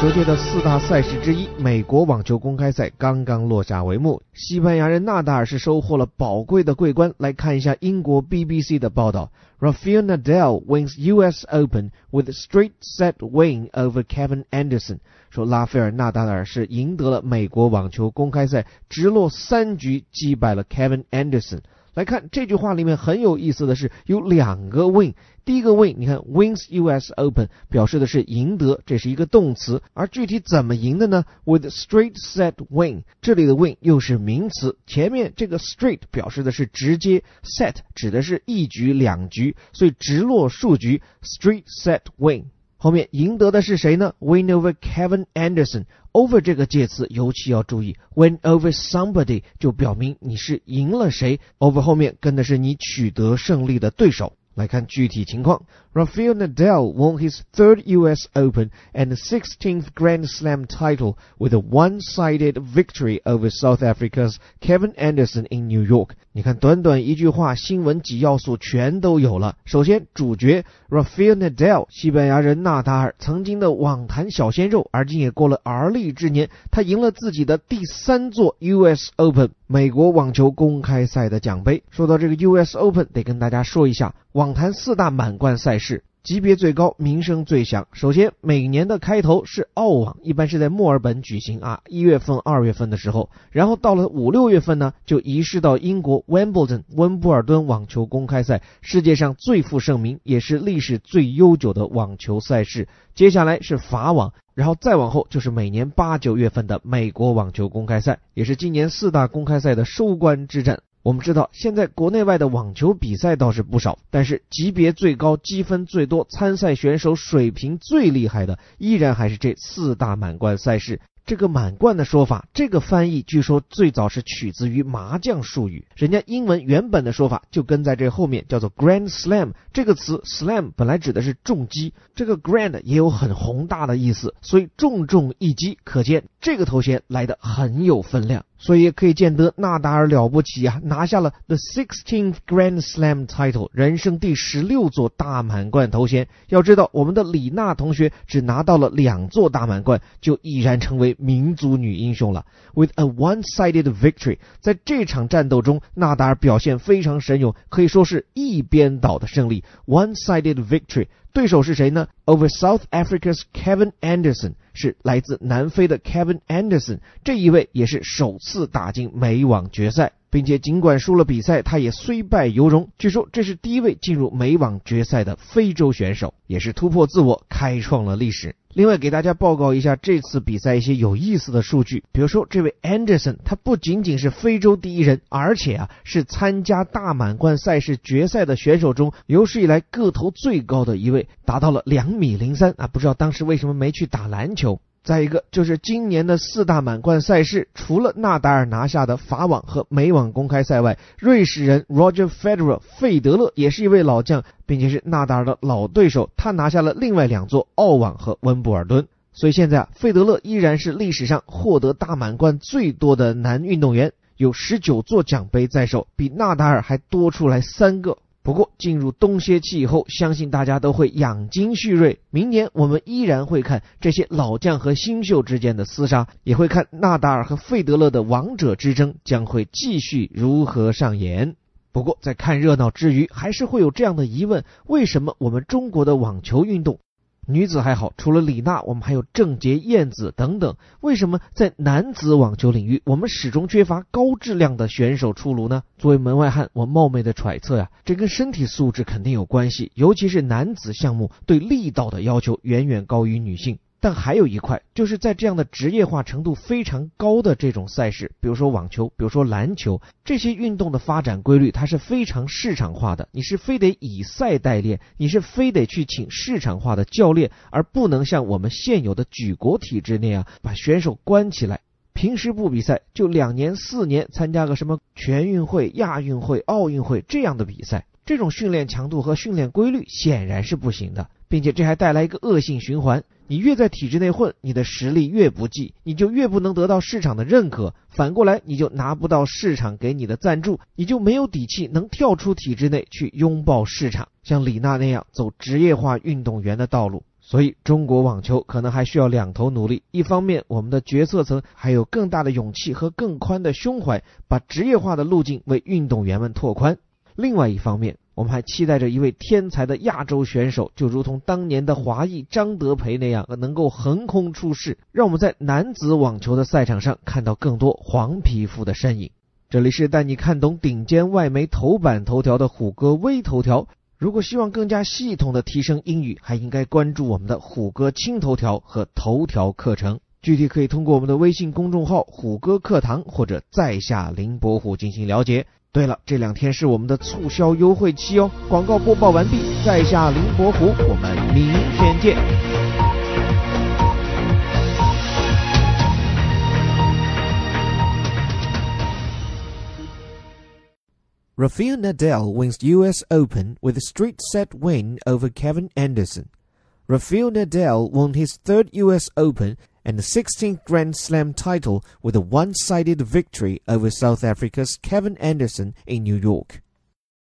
球界的四大赛事之一，美国网球公开赛刚刚落下帷幕。西班牙人纳达尔是收获了宝贵的桂冠。来看一下英国 BBC 的报道：Rafael Nadal wins U.S. Open with straight set win over Kevin Anderson。说拉斐尔纳达尔是赢得了美国网球公开赛直落三局击败了 Kevin Anderson。来看这句话里面很有意思的是有两个 win，第一个 win，你看 wins U.S. Open 表示的是赢得，这是一个动词，而具体怎么赢的呢？With straight set win，这里的 win 又是名词，前面这个 straight 表示的是直接，set 指的是一局两局，所以直落数局，straight set win。后面赢得的是谁呢？Win over Kevin Anderson。Over 这个介词尤其要注意，Win over somebody 就表明你是赢了谁，over 后面跟的是你取得胜利的对手。来看具体情况，Rafael Nadal won his third U.S. Open and 16th Grand Slam title with a one-sided victory over South Africa's Kevin Anderson in New York。你看，短短一句话，新闻几要素全都有了。首先，主角 Rafael Nadal，西班牙人纳达尔，曾经的网坛小鲜肉，而今也过了而立之年，他赢了自己的第三座 U.S. Open。美国网球公开赛的奖杯。说到这个 U.S. Open，得跟大家说一下，网网坛四大满贯赛事。级别最高，名声最响。首先，每年的开头是澳网，一般是在墨尔本举行啊，一月份、二月份的时候。然后到了五六月份呢，就移师到英国 Wimbledon 温布尔敦网球公开赛，世界上最负盛名，也是历史最悠久的网球赛事。接下来是法网，然后再往后就是每年八九月份的美国网球公开赛，也是今年四大公开赛的收官之战。我们知道，现在国内外的网球比赛倒是不少，但是级别最高、积分最多、参赛选手水平最厉害的，依然还是这四大满贯赛事。这个满贯的说法，这个翻译据说最早是取自于麻将术语，人家英文原本的说法就跟在这后面，叫做 Grand Slam。这个词 Slam 本来指的是重击，这个 Grand 也有很宏大的意思，所以重重一击，可见这个头衔来的很有分量。所以可以见得纳达尔了不起啊，拿下了 the sixteenth Grand Slam title，人生第十六座大满贯头衔。要知道，我们的李娜同学只拿到了两座大满贯，就已然成为民族女英雄了。With a one-sided victory，在这场战斗中，纳达尔表现非常神勇，可以说是一边倒的胜利。One-sided victory。对手是谁呢？Over South Africa's Kevin Anderson 是来自南非的 Kevin Anderson，这一位也是首次打进美网决赛，并且尽管输了比赛，他也虽败犹荣。据说这是第一位进入美网决赛的非洲选手，也是突破自我，开创了历史。另外，给大家报告一下这次比赛一些有意思的数据。比如说，这位 Anderson，他不仅仅是非洲第一人，而且啊是参加大满贯赛事决赛的选手中有史以来个头最高的一位，达到了两米零三啊！不知道当时为什么没去打篮球。再一个就是今年的四大满贯赛事，除了纳达尔拿下的法网和美网公开赛外，瑞士人 Roger Federer 费德勒也是一位老将，并且是纳达尔的老对手，他拿下了另外两座澳网和温布尔敦。所以现在啊，费德勒依然是历史上获得大满贯最多的男运动员，有十九座奖杯在手，比纳达尔还多出来三个。不过，进入冬歇期以后，相信大家都会养精蓄锐。明年我们依然会看这些老将和新秀之间的厮杀，也会看纳达尔和费德勒的王者之争将会继续如何上演。不过，在看热闹之余，还是会有这样的疑问：为什么我们中国的网球运动？女子还好，除了李娜，我们还有郑洁、燕子等等。为什么在男子网球领域，我们始终缺乏高质量的选手出炉呢？作为门外汉，我冒昧的揣测呀，这跟身体素质肯定有关系，尤其是男子项目对力道的要求远远高于女性。但还有一块，就是在这样的职业化程度非常高的这种赛事，比如说网球，比如说篮球，这些运动的发展规律它是非常市场化的。你是非得以赛代练，你是非得去请市场化的教练，而不能像我们现有的举国体制那样 把选手关起来，平时不比赛，就两年四年参加个什么全运会、亚运会、奥运会这样的比赛，这种训练强度和训练规律显然是不行的，并且这还带来一个恶性循环。你越在体制内混，你的实力越不济，你就越不能得到市场的认可。反过来，你就拿不到市场给你的赞助，你就没有底气能跳出体制内去拥抱市场，像李娜那样走职业化运动员的道路。所以，中国网球可能还需要两头努力。一方面，我们的决策层还有更大的勇气和更宽的胸怀，把职业化的路径为运动员们拓宽；另外一方面，我们还期待着一位天才的亚洲选手，就如同当年的华裔张德培那样，能够横空出世，让我们在男子网球的赛场上看到更多黄皮肤的身影。这里是带你看懂顶尖外媒头版头条的虎哥微头条。如果希望更加系统的提升英语，还应该关注我们的虎哥轻头条和头条课程。具体可以通过我们的微信公众号“虎哥课堂”或者在下林伯虎进行了解。对了，这两天是我们的促销优惠期哦。广告播报完毕，在下林伯虎，我们明天见。Rafael Nadal wins US Open with a straight set win over Kevin Anderson. Rafael Nadal won his third US Open and the 16th Grand Slam title with a one sided victory over South Africa's Kevin Anderson in New York.